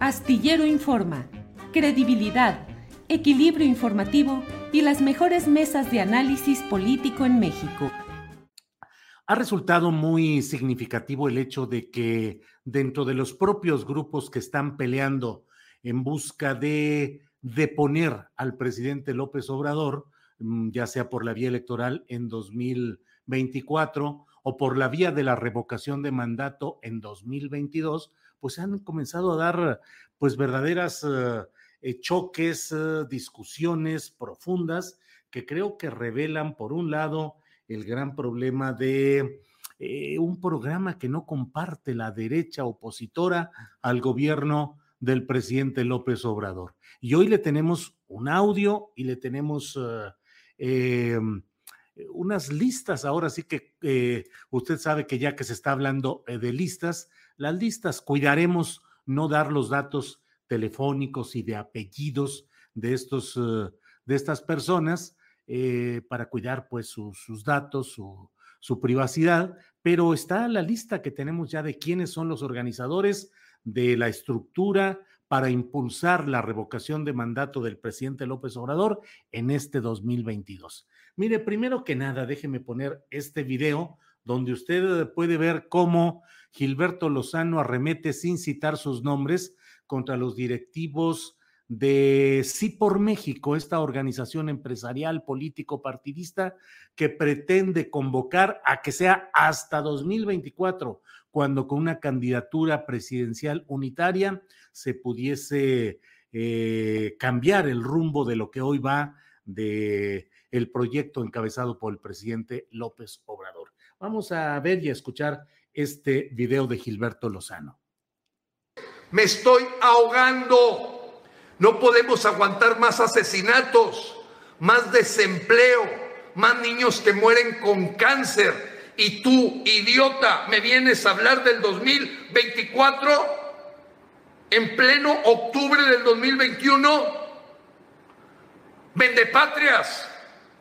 Astillero Informa, credibilidad, equilibrio informativo y las mejores mesas de análisis político en México. Ha resultado muy significativo el hecho de que dentro de los propios grupos que están peleando en busca de deponer al presidente López Obrador, mm, ya sea por la vía electoral en 2024 o por la vía de la revocación de mandato en 2022, pues han comenzado a dar pues verdaderas eh, eh, choques, eh, discusiones profundas que creo que revelan por un lado el gran problema de un programa que no comparte la derecha opositora al gobierno del presidente López Obrador. Y hoy le tenemos un audio y le tenemos eh, unas listas. Ahora sí que usted sabe que ya que se está hablando de listas, las listas cuidaremos no dar los datos telefónicos y de apellidos de estos eh, de estas personas eh, para cuidar pues sus, datos, su, su privacidad, pero está la lista que tenemos ya de quiénes son los organizadores de la estructura para impulsar la revocación de mandato del presidente López Obrador en este 2022. Mire, primero que nada, déjeme poner este video donde usted puede ver cómo Gilberto Lozano arremete sin citar sus nombres contra los directivos de Sí por México, esta organización empresarial político partidista que pretende convocar a que sea hasta 2024, cuando con una candidatura presidencial unitaria se pudiese eh, cambiar el rumbo de lo que hoy va de el proyecto encabezado por el presidente López Obrador. Vamos a ver y a escuchar este video de Gilberto Lozano. Me estoy ahogando. No podemos aguantar más asesinatos, más desempleo, más niños que mueren con cáncer. Y tú, idiota, me vienes a hablar del 2024 en pleno octubre del 2021. Vendepatrias,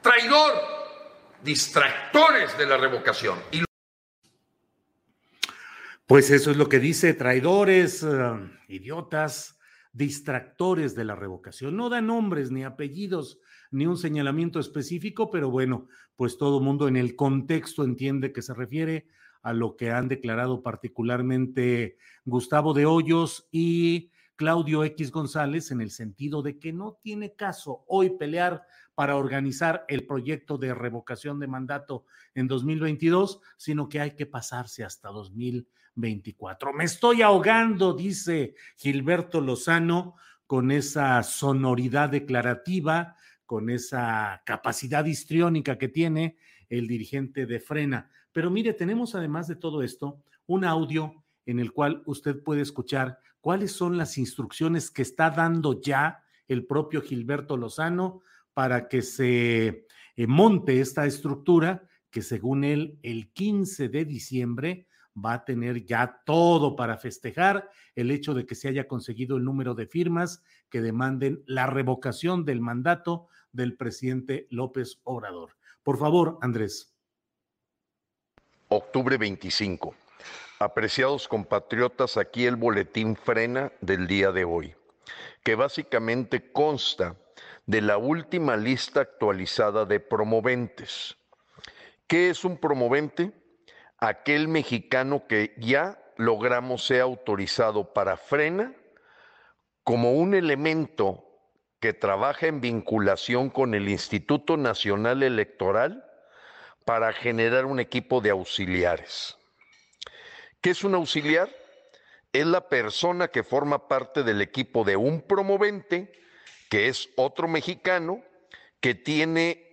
traidor, distractores de la revocación. Y Pues eso es lo que dice, traidores, eh, idiotas, distractores de la revocación. No da nombres ni apellidos ni un señalamiento específico, pero bueno, pues todo mundo en el contexto entiende que se refiere a lo que han declarado particularmente Gustavo de Hoyos y Claudio X González en el sentido de que no tiene caso hoy pelear para organizar el proyecto de revocación de mandato en 2022, sino que hay que pasarse hasta 2024. Me estoy ahogando, dice Gilberto Lozano, con esa sonoridad declarativa, con esa capacidad histriónica que tiene el dirigente de Frena. Pero mire, tenemos además de todo esto un audio en el cual usted puede escuchar cuáles son las instrucciones que está dando ya el propio Gilberto Lozano para que se eh, monte esta estructura que según él el 15 de diciembre va a tener ya todo para festejar el hecho de que se haya conseguido el número de firmas que demanden la revocación del mandato del presidente López Obrador. Por favor, Andrés. Octubre 25. Apreciados compatriotas, aquí el boletín frena del día de hoy. Que básicamente consta de la última lista actualizada de promoventes. ¿Qué es un promovente? Aquel mexicano que ya logramos sea autorizado para frena como un elemento que trabaja en vinculación con el Instituto Nacional Electoral para generar un equipo de auxiliares. ¿Qué es un auxiliar? Es la persona que forma parte del equipo de un promovente, que es otro mexicano, que tiene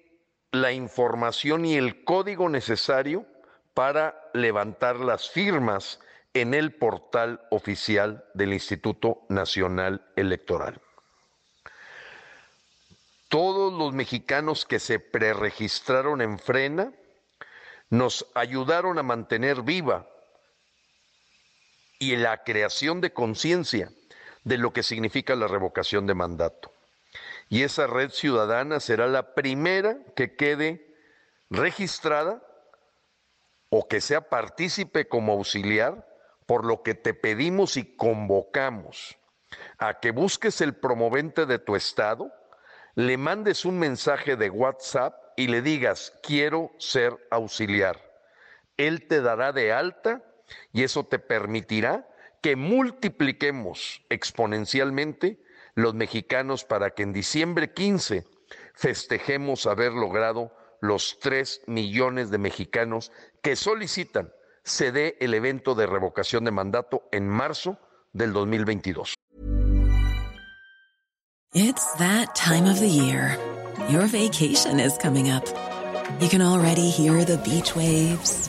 la información y el código necesario para levantar las firmas en el portal oficial del Instituto Nacional Electoral. Todos los mexicanos que se preregistraron en Frena nos ayudaron a mantener viva y la creación de conciencia de lo que significa la revocación de mandato. Y esa red ciudadana será la primera que quede registrada o que sea partícipe como auxiliar por lo que te pedimos y convocamos a que busques el promovente de tu estado, le mandes un mensaje de WhatsApp y le digas, quiero ser auxiliar. Él te dará de alta y eso te permitirá que multipliquemos exponencialmente los mexicanos para que en diciembre 15 festejemos haber logrado los 3 millones de mexicanos que solicitan se dé el evento de revocación de mandato en marzo del 2022. It's that time of the year. Your vacation is coming up. You can already hear the beach waves,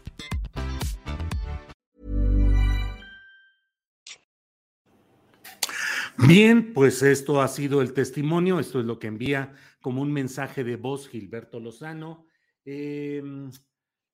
Bien, pues esto ha sido el testimonio, esto es lo que envía como un mensaje de voz Gilberto Lozano. Eh,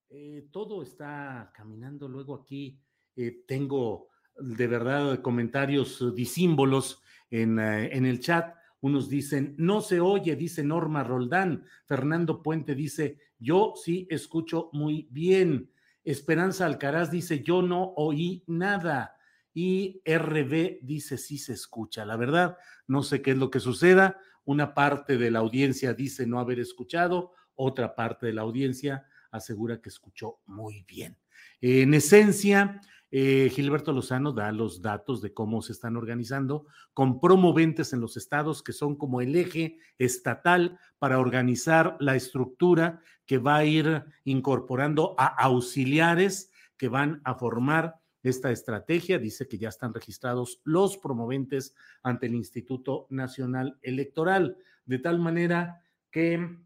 eh, todo está caminando. Luego aquí eh, tengo de verdad comentarios disímbolos en, en el chat. Unos dicen, no se oye, dice Norma Roldán. Fernando Puente dice, yo sí escucho muy bien. Esperanza Alcaraz dice, yo no oí nada. Y RB dice, sí se escucha. La verdad, no sé qué es lo que suceda. Una parte de la audiencia dice no haber escuchado, otra parte de la audiencia asegura que escuchó muy bien. En esencia, eh, Gilberto Lozano da los datos de cómo se están organizando con promoventes en los estados que son como el eje estatal para organizar la estructura que va a ir incorporando a auxiliares que van a formar esta estrategia. Dice que ya están registrados los promoventes ante el Instituto Nacional Electoral, de tal manera que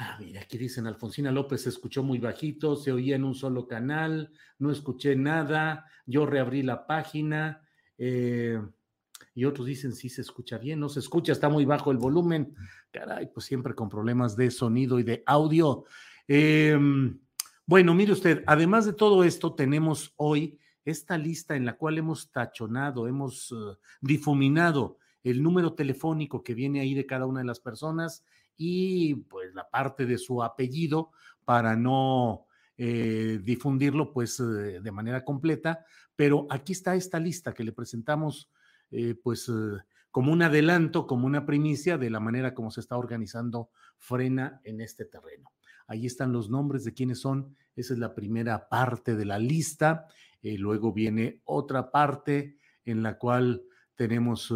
Ah, mira, aquí dicen Alfonsina López se escuchó muy bajito, se oía en un solo canal, no escuché nada, yo reabrí la página eh, y otros dicen sí se escucha bien, no se escucha, está muy bajo el volumen. Caray, pues siempre con problemas de sonido y de audio. Em, bueno, mire usted, además de todo esto, tenemos hoy esta lista en la cual hemos tachonado, hemos uh, difuminado el número telefónico que viene ahí de cada una de las personas y pues la parte de su apellido para no eh, difundirlo pues eh, de manera completa, pero aquí está esta lista que le presentamos eh, pues como un adelanto, como una primicia de la manera como se está organizando Frena en este terreno. Ahí están los nombres de quiénes son, esa es la primera parte de la lista, luego viene otra parte en la cual tenemos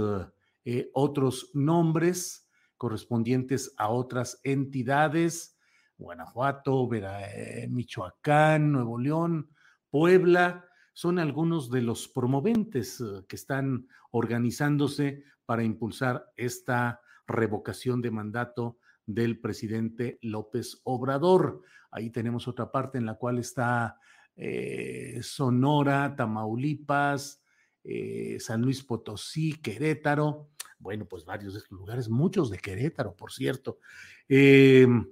otros nombres, correspondientes a otras entidades. Guanajuato, eh, Michoacán, Nuevo León, Puebla, son algunos de los promoventes eh, que están organizándose para impulsar esta revocación de mandato del presidente López Obrador. Ahí tenemos otra parte en la cual está eh, Sonora, Tamaulipas, eh, San Luis Potosí, Querétaro. Bueno, pues varios de estos lugares, muchos de Querétaro, por cierto. Em,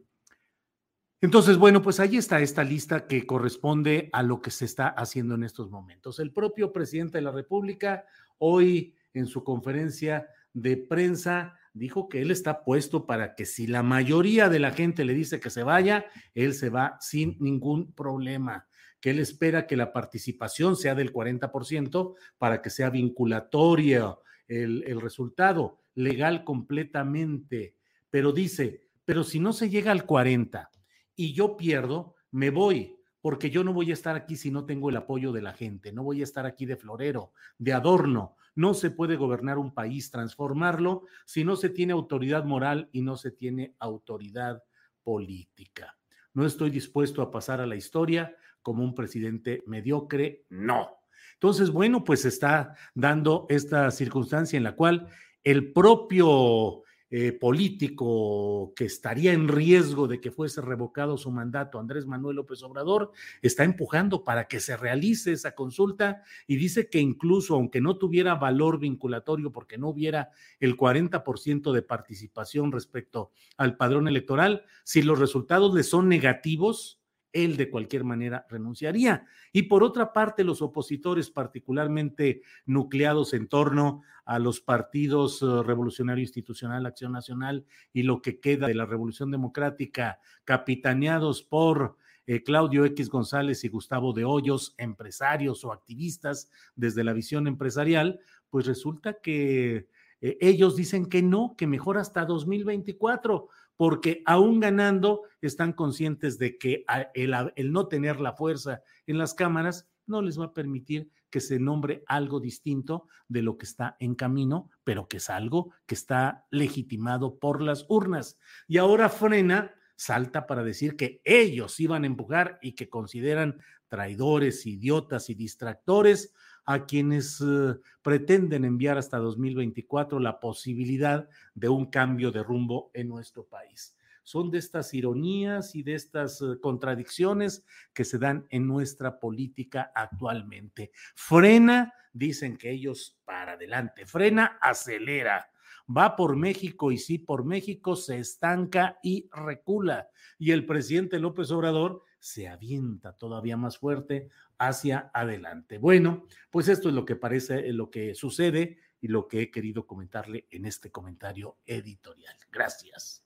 entonces, bueno, pues ahí está esta lista que corresponde a lo que se está haciendo en estos momentos. El propio presidente de la República hoy en su conferencia de prensa dijo que él está puesto para que si la mayoría de la gente le dice que se vaya, él se va sin ningún problema, que él espera que la participación sea del 40% para que sea vinculatorio el, el resultado, legal completamente. Pero dice, pero si no se llega al 40%, y yo pierdo, me voy, porque yo no voy a estar aquí si no tengo el apoyo de la gente, no voy a estar aquí de florero, de adorno. No se puede gobernar un país, transformarlo, si no se tiene autoridad moral y no se tiene autoridad política. No estoy dispuesto a pasar a la historia como un presidente mediocre, no. Entonces, bueno, pues está dando esta circunstancia en la cual el propio eh, político que estaría en riesgo de que fuese revocado su mandato, Andrés Manuel López Obrador, está empujando para que se realice esa consulta y dice que incluso aunque no tuviera valor vinculatorio porque no hubiera el 40% de participación respecto al padrón electoral, si los resultados le son negativos, él de cualquier manera renunciaría. Y por otra parte, los opositores particularmente nucleados en torno a los partidos eh, Revolucionario Institucional, Acción Nacional y lo que queda de la Revolución Democrática, capitaneados por eh, Claudio X González y Gustavo de Hoyos, empresarios o activistas desde la visión empresarial, pues resulta que eh, ellos dicen que no, que mejor hasta 2024 porque aún ganando están conscientes de que el, no tener la fuerza en las cámaras no les va a permitir que se nombre algo distinto de lo que está en camino, pero que es algo que está legitimado por las urnas. Y ahora frena, salta para decir que ellos iban a empujar y que consideran traidores, idiotas y distractores a quienes eh, pretenden enviar hasta 2024 la posibilidad de un cambio de rumbo en nuestro país. Son de estas ironías y de estas eh, contradicciones que se dan en nuestra política actualmente. Frena, dicen que ellos para adelante, frena, acelera va por México y sí por México se estanca y recula. Y el presidente López Obrador se avienta todavía más fuerte hacia adelante. Bueno, pues esto es lo que parece, eh, lo que sucede y lo que he querido comentarle en este comentario editorial. Gracias.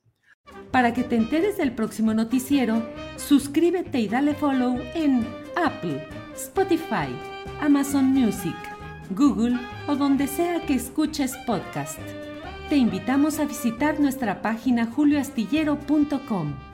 Para que te enteres del próximo noticiero, suscríbete y dale follow en Apple, Spotify, Amazon Music, Google o donde sea que escuches podcast. Te invitamos a visitar nuestra página julioastillero.com.